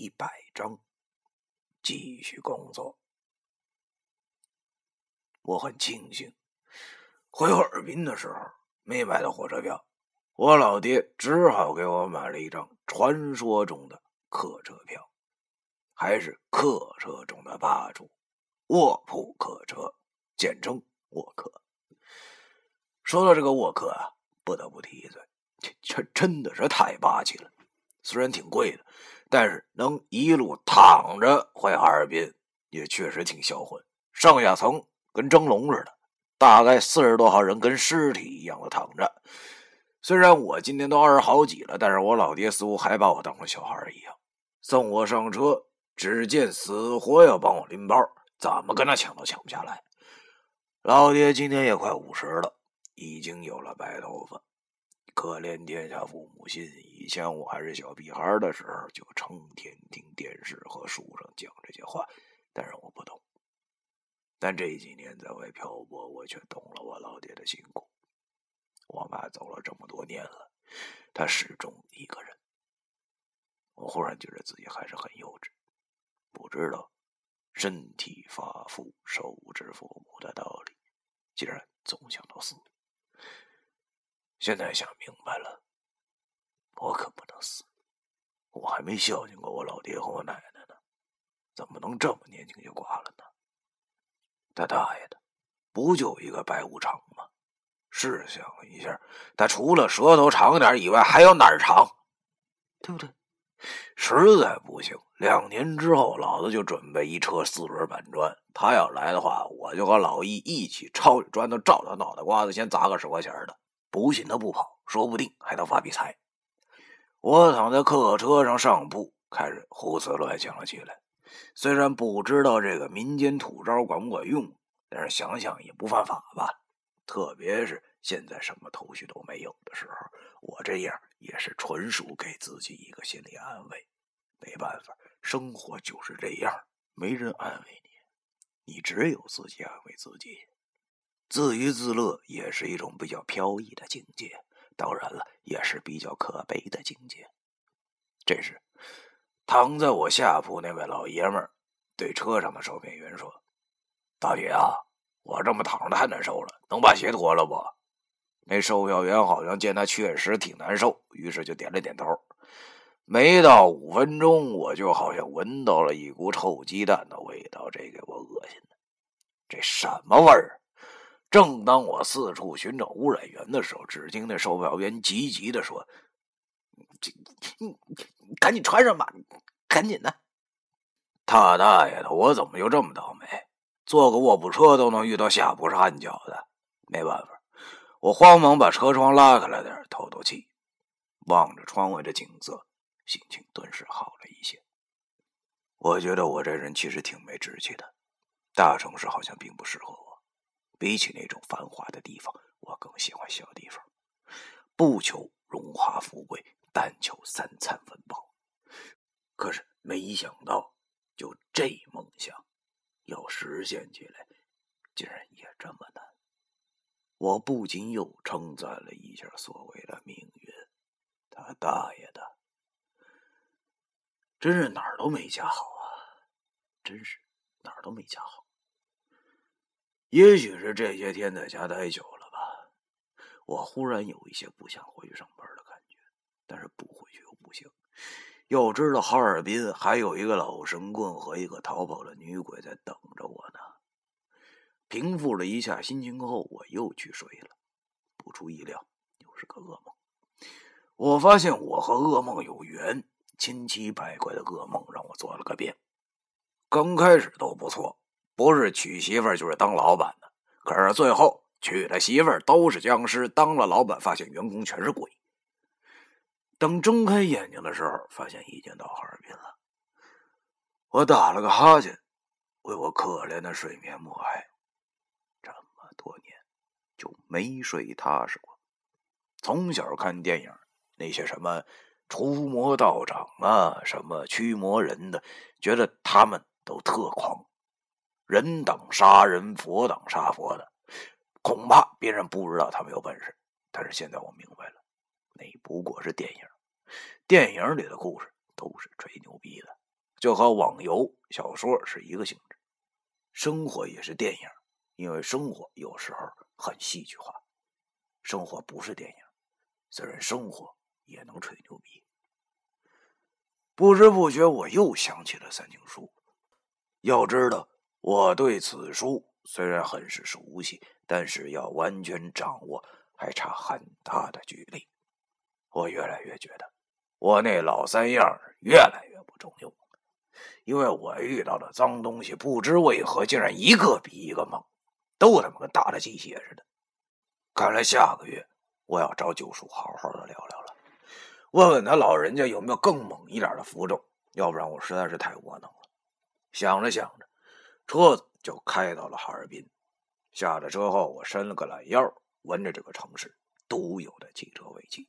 一百张，继续工作。我很庆幸，回哈尔滨的时候没买到火车票，我老爹只好给我买了一张传说中的客车票，还是客车中的霸主——卧铺客车，简称卧客。说到这个卧客啊，不得不提一嘴，这这真的是太霸气了。虽然挺贵的，但是能一路躺着回哈尔滨，也确实挺销魂。上下层。跟蒸笼似的，大概四十多号人跟尸体一样的躺着。虽然我今年都二十好几了，但是我老爹似乎还把我当成小孩一样，送我上车，只见死活要帮我拎包，怎么跟他抢都抢不下来。老爹今年也快五十了，已经有了白头发。可怜天下父母心，以前我还是小屁孩的时候，就成天听电视和书上讲这些话，但是我不懂。但这几年在外漂泊，我却懂了我老爹的辛苦。我妈走了这么多年了，她始终一个人。我忽然觉得自己还是很幼稚，不知道身体发肤受之父母的道理，竟然总想到死。现在想明白了，我可不能死，我还没孝敬过我老爹和我奶奶呢，怎么能这么年轻就挂了呢？他大爷的，不就一个白无常吗？试想一下，他除了舌头长点以外，还有哪儿长？对不对？实在不行，两年之后，老子就准备一车四轮板砖。他要来的话，我就和老易一起抄着砖头照他脑袋瓜子，先砸个十块钱的。不信他不跑，说不定还能发笔财。我躺在客车上上铺，开始胡思乱想了起来。虽然不知道这个民间土招管不管用，但是想想也不犯法吧。特别是现在什么头绪都没有的时候，我这样也是纯属给自己一个心理安慰。没办法，生活就是这样，没人安慰你，你只有自己安慰自己。自娱自乐也是一种比较飘逸的境界，当然了，也是比较可悲的境界。这时。躺在我下铺那位老爷们儿对车上的售票员说：“大姐啊，我这么躺着太难受了，能把鞋脱了不？”那售票员好像见他确实挺难受，于是就点了点头。没到五分钟，我就好像闻到了一股臭鸡蛋的味道，这给我恶心的。这什么味儿？正当我四处寻找污染源的时候，只听那售票员急急的说。这，你赶紧穿上吧，赶紧的！他大爷的，我怎么就这么倒霉？坐个卧铺车都能遇到下铺是暗角的，没办法，我慌忙把车窗拉开了点，透透气，望着窗外的景色，心情顿时好了一些。我觉得我这人其实挺没志气的，大城市好像并不适合我，比起那种繁华的地方，我更喜欢小地方，不求荣华富贵。但求三餐温饱，可是没想到，就这梦想要实现起来，竟然也这么难。我不禁又称赞了一下所谓的命运，他大爷的，真是哪儿都没家好啊！真是哪儿都没家好。也许是这些天在家待久了吧，我忽然有一些不想回去上班的感觉。但是不回去又不行，要知道哈尔滨还有一个老神棍和一个逃跑的女鬼在等着我呢。平复了一下心情后，我又去睡了。不出意料，又是个噩梦。我发现我和噩梦有缘，千奇百怪的噩梦让我做了个遍。刚开始都不错，不是娶媳妇就是当老板的。可是最后娶的媳妇都是僵尸，当了老板发现员工全是鬼。等睁开眼睛的时候，发现已经到哈尔滨了。我打了个哈欠，为我可怜的睡眠默哀。这么多年就没睡踏实过。从小看电影，那些什么除魔道长啊，什么驱魔人的，觉得他们都特狂，人挡杀人，佛挡杀佛的。恐怕别人不知道他们有本事，但是现在我明白了。那不过是电影，电影里的故事都是吹牛逼的，就和网游、小说是一个性质。生活也是电影，因为生活有时候很戏剧化。生活不是电影，虽然生活也能吹牛逼。不知不觉，我又想起了《三经书》。要知道，我对此书虽然很是熟悉，但是要完全掌握还差很大的距离。我越来越觉得，我那老三样越来越不中用，因为我遇到的脏东西，不知为何竟然一个比一个猛，都他妈跟打了鸡血似的。看来下个月我要找九叔好好的聊聊了，问问他老人家有没有更猛一点的符咒，要不然我实在是太窝囊了。想着想着，车子就开到了哈尔滨。下了车后，我伸了个懒腰，闻着这个城市独有的汽车尾气。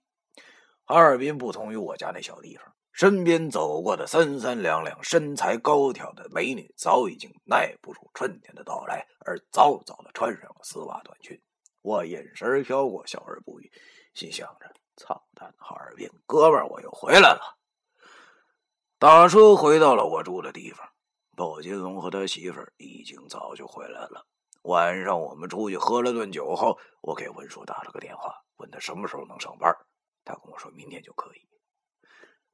哈尔滨不同于我家那小地方，身边走过的三三两两、身材高挑的美女，早已经耐不住春天的到来，而早早的穿上了丝袜短裙。我眼神飘过，笑而不语，心想着：操蛋哈尔滨哥们儿，我又回来了。打车回到了我住的地方。鲍金龙和他媳妇儿已经早就回来了。晚上我们出去喝了顿酒后，我给文叔打了个电话，问他什么时候能上班。他跟我说明天就可以。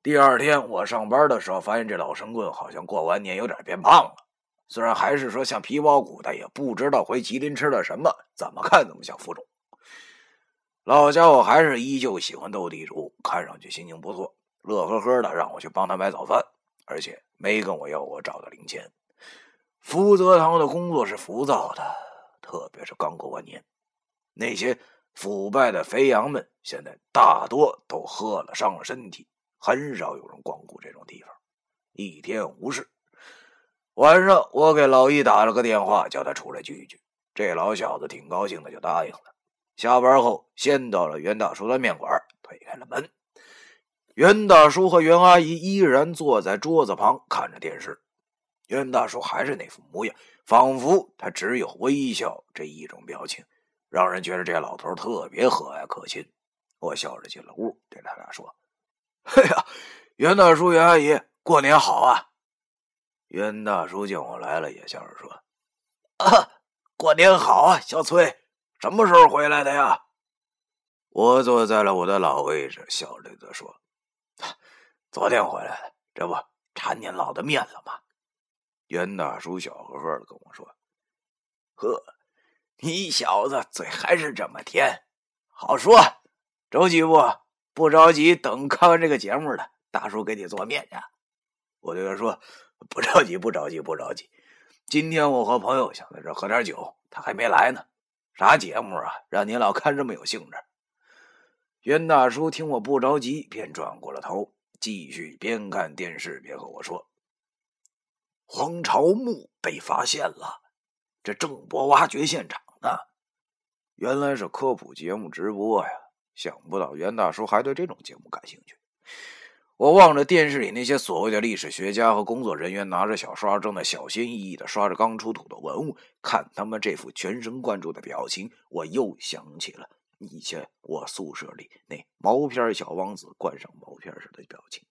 第二天我上班的时候，发现这老神棍好像过完年有点变胖了。虽然还是说像皮包骨，但也不知道回吉林吃了什么，怎么看怎么像浮肿。老家伙还是依旧喜欢斗地主，看上去心情不错，乐呵呵的让我去帮他买早饭。而且没跟我要我找的零钱。福泽堂的工作是浮躁的，特别是刚过完年，那些腐败的肥羊们现在大多都喝了伤了身体，很少有人光顾这种地方，一天无事。晚上我给老易打了个电话，叫他出来聚一聚。这老小子挺高兴的，就答应了。下班后，先到了袁大叔的面馆，推开了门。袁大叔和袁阿姨依然坐在桌子旁看着电视。袁大叔还是那副模样，仿佛他只有微笑这一种表情，让人觉得这老头特别和蔼可亲。我笑着进了屋，对他俩说：“嘿呀，袁大叔、袁阿姨，过年好啊！”袁大叔见我来了，也笑着说：“啊，过年好啊，小崔，什么时候回来的呀？”我坐在了我的老位置，笑着的说。昨天回来的，这不馋您老的面了吗？袁大叔笑呵呵的跟我说：“呵，你小子嘴还是这么甜，好说。着急不？不着急，等看完这个节目了，大叔给你做面去。”我对他说：“不着急，不着急，不着急。今天我和朋友想在这喝点酒，他还没来呢。啥节目啊？让您老看这么有兴致？”袁大叔听我不着急，便转过了头。继续边看电视边和我说：“黄朝墓被发现了，这正播挖掘现场呢。原来是科普节目直播呀！想不到袁大叔还对这种节目感兴趣。我望着电视里那些所谓的历史学家和工作人员拿着小刷正在小心翼翼的刷着刚出土的文物，看他们这副全神贯注的表情，我又想起了。”以前我宿舍里那毛片小王子冠上毛片时的表情，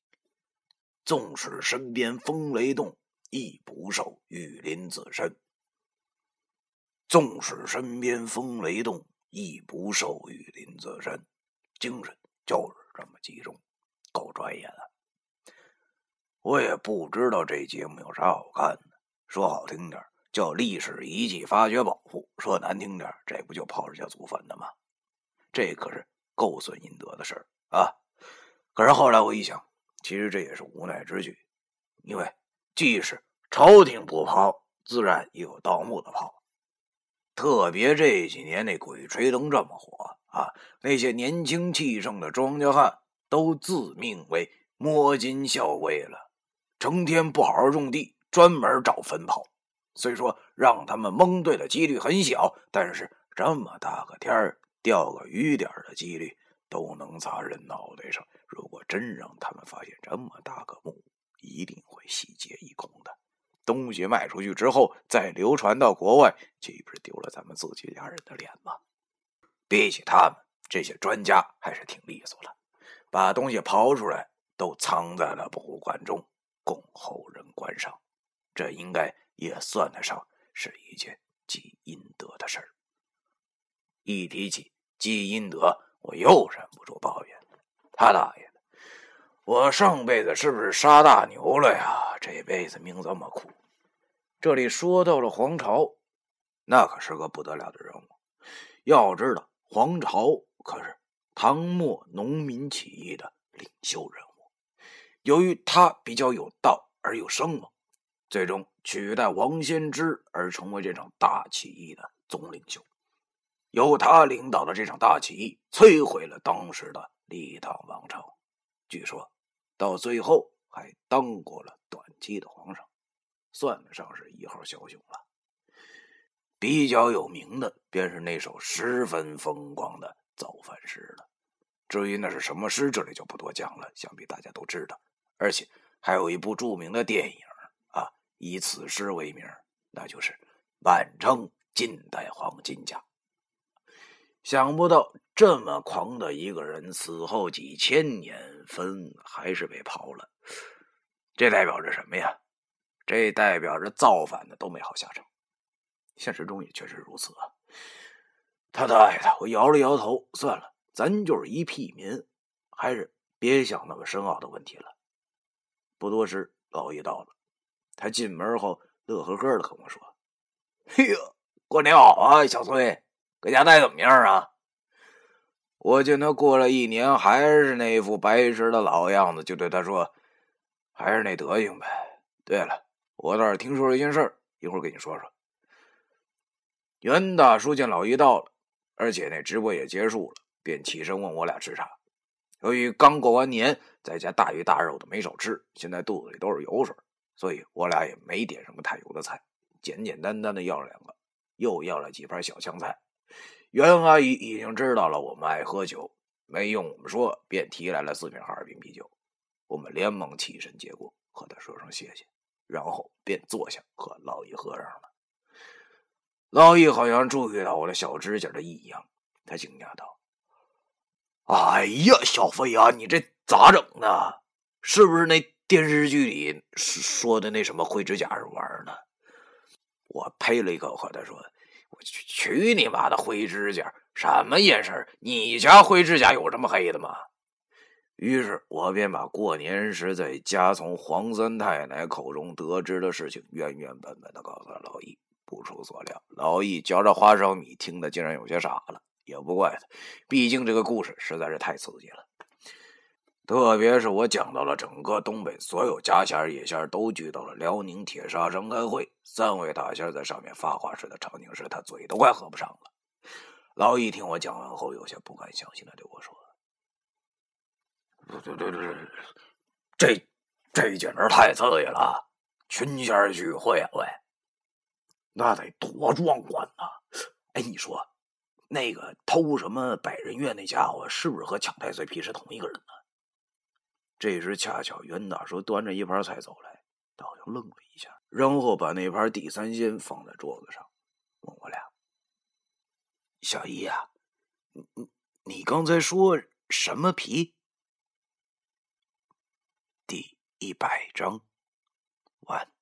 纵使身边风雷动，亦不受雨林子身。纵使身边风雷动，亦不受雨林子身。精神就是这么集中，够专业的。我也不知道这节目有啥好看的，说好听点叫历史遗迹发掘保护，说难听点这不就泡着家祖坟的吗？这可是够损阴德的事儿啊！可是后来我一想，其实这也是无奈之举，因为即使朝廷不抛，自然也有盗墓的抛。特别这几年那鬼吹灯这么火啊，那些年轻气盛的庄稼汉都自命为摸金校尉了，成天不好好种地，专门找坟跑。虽说让他们蒙对的几率很小，但是这么大个天儿。掉个雨点的几率都能砸人脑袋上。如果真让他们发现这么大个墓，一定会洗劫一空的。东西卖出去之后，再流传到国外，岂不是丢了咱们自己家人的脸吗？比起他们这些专家，还是挺利索的，把东西刨出来都藏在了博物馆中。供后人观赏，这应该也算得上是一件积阴德的事儿。一提起积阴德，我又忍不住抱怨：“他大爷的！我上辈子是不是杀大牛了呀？这辈子命这么苦。”这里说到了黄巢，那可是个不得了的人物。要知道，黄巢可是唐末农民起义的领袖人物。由于他比较有道而又生猛，最终取代王先知而成为这场大起义的总领袖。由他领导的这场大起义，摧毁了当时的李唐王朝。据说，到最后还当过了短期的皇上，算得上是一号枭雄了。比较有名的便是那首十分风光的造反诗了。至于那是什么诗，这里就不多讲了，想必大家都知道。而且还有一部著名的电影啊，以此诗为名，那就是《满城尽带黄金甲》。想不到这么狂的一个人，死后几千年，坟还是被刨了。这代表着什么呀？这代表着造反的都没好下场。现实中也确实如此啊！他大爷的！我摇了摇头，算了，咱就是一屁民，还是别想那么深奥的问题了。不多时，老易到了，他进门后乐呵呵的跟我说：“嘿呦，过年好啊，小崔。”搁家待怎么样啊？我见他过了一年还是那副白痴的老样子，就对他说：“还是那德行呗。”对了，我倒是听说了一件事，一会儿给你说说。袁大叔见老于到了，而且那直播也结束了，便起身问我俩吃啥。由于刚过完年，在家大鱼大肉的没少吃，现在肚子里都是油水，所以我俩也没点什么太油的菜，简简单单的要了两个，又要了几盘小香菜。袁阿姨已经知道了我们爱喝酒，没用我们说，便提来了四瓶哈尔滨啤酒。我们连忙起身接过，和他说声谢谢，然后便坐下和老易喝上了。老易好像注意到我的小指甲的异样，他惊讶道：“哎呀，小飞啊，你这咋整呢？是不是那电视剧里说的那什么灰指甲是玩呢？”我呸了一口，和他说。我去，去你妈的灰指甲！什么眼神？你家灰指甲有这么黑的吗？于是我便把过年时在家从黄三太奶口中得知的事情原原本本的告诉了老易。不出所料，老易嚼着花生米，听得竟然有些傻了。也不怪他，毕竟这个故事实在是太刺激了。特别是我讲到了整个东北所有家仙野仙都聚到了辽宁铁砂山开会，三位大仙在上面发话时的场景时，他嘴都快合不上了。老易听我讲完后，有些不敢相信的对我说：“对对对对，这这简直太刺激了！群仙聚会，喂，那得多壮观呐！哎，你说，那个偷什么百人院那家伙，是不是和抢太岁皮是同一个人呢？”这时，恰巧袁大叔端着一盘菜走来，道友愣了一下，然后把那盘地三鲜放在桌子上，问我俩：“小姨呀，你你你刚才说什么皮？”第一百章完。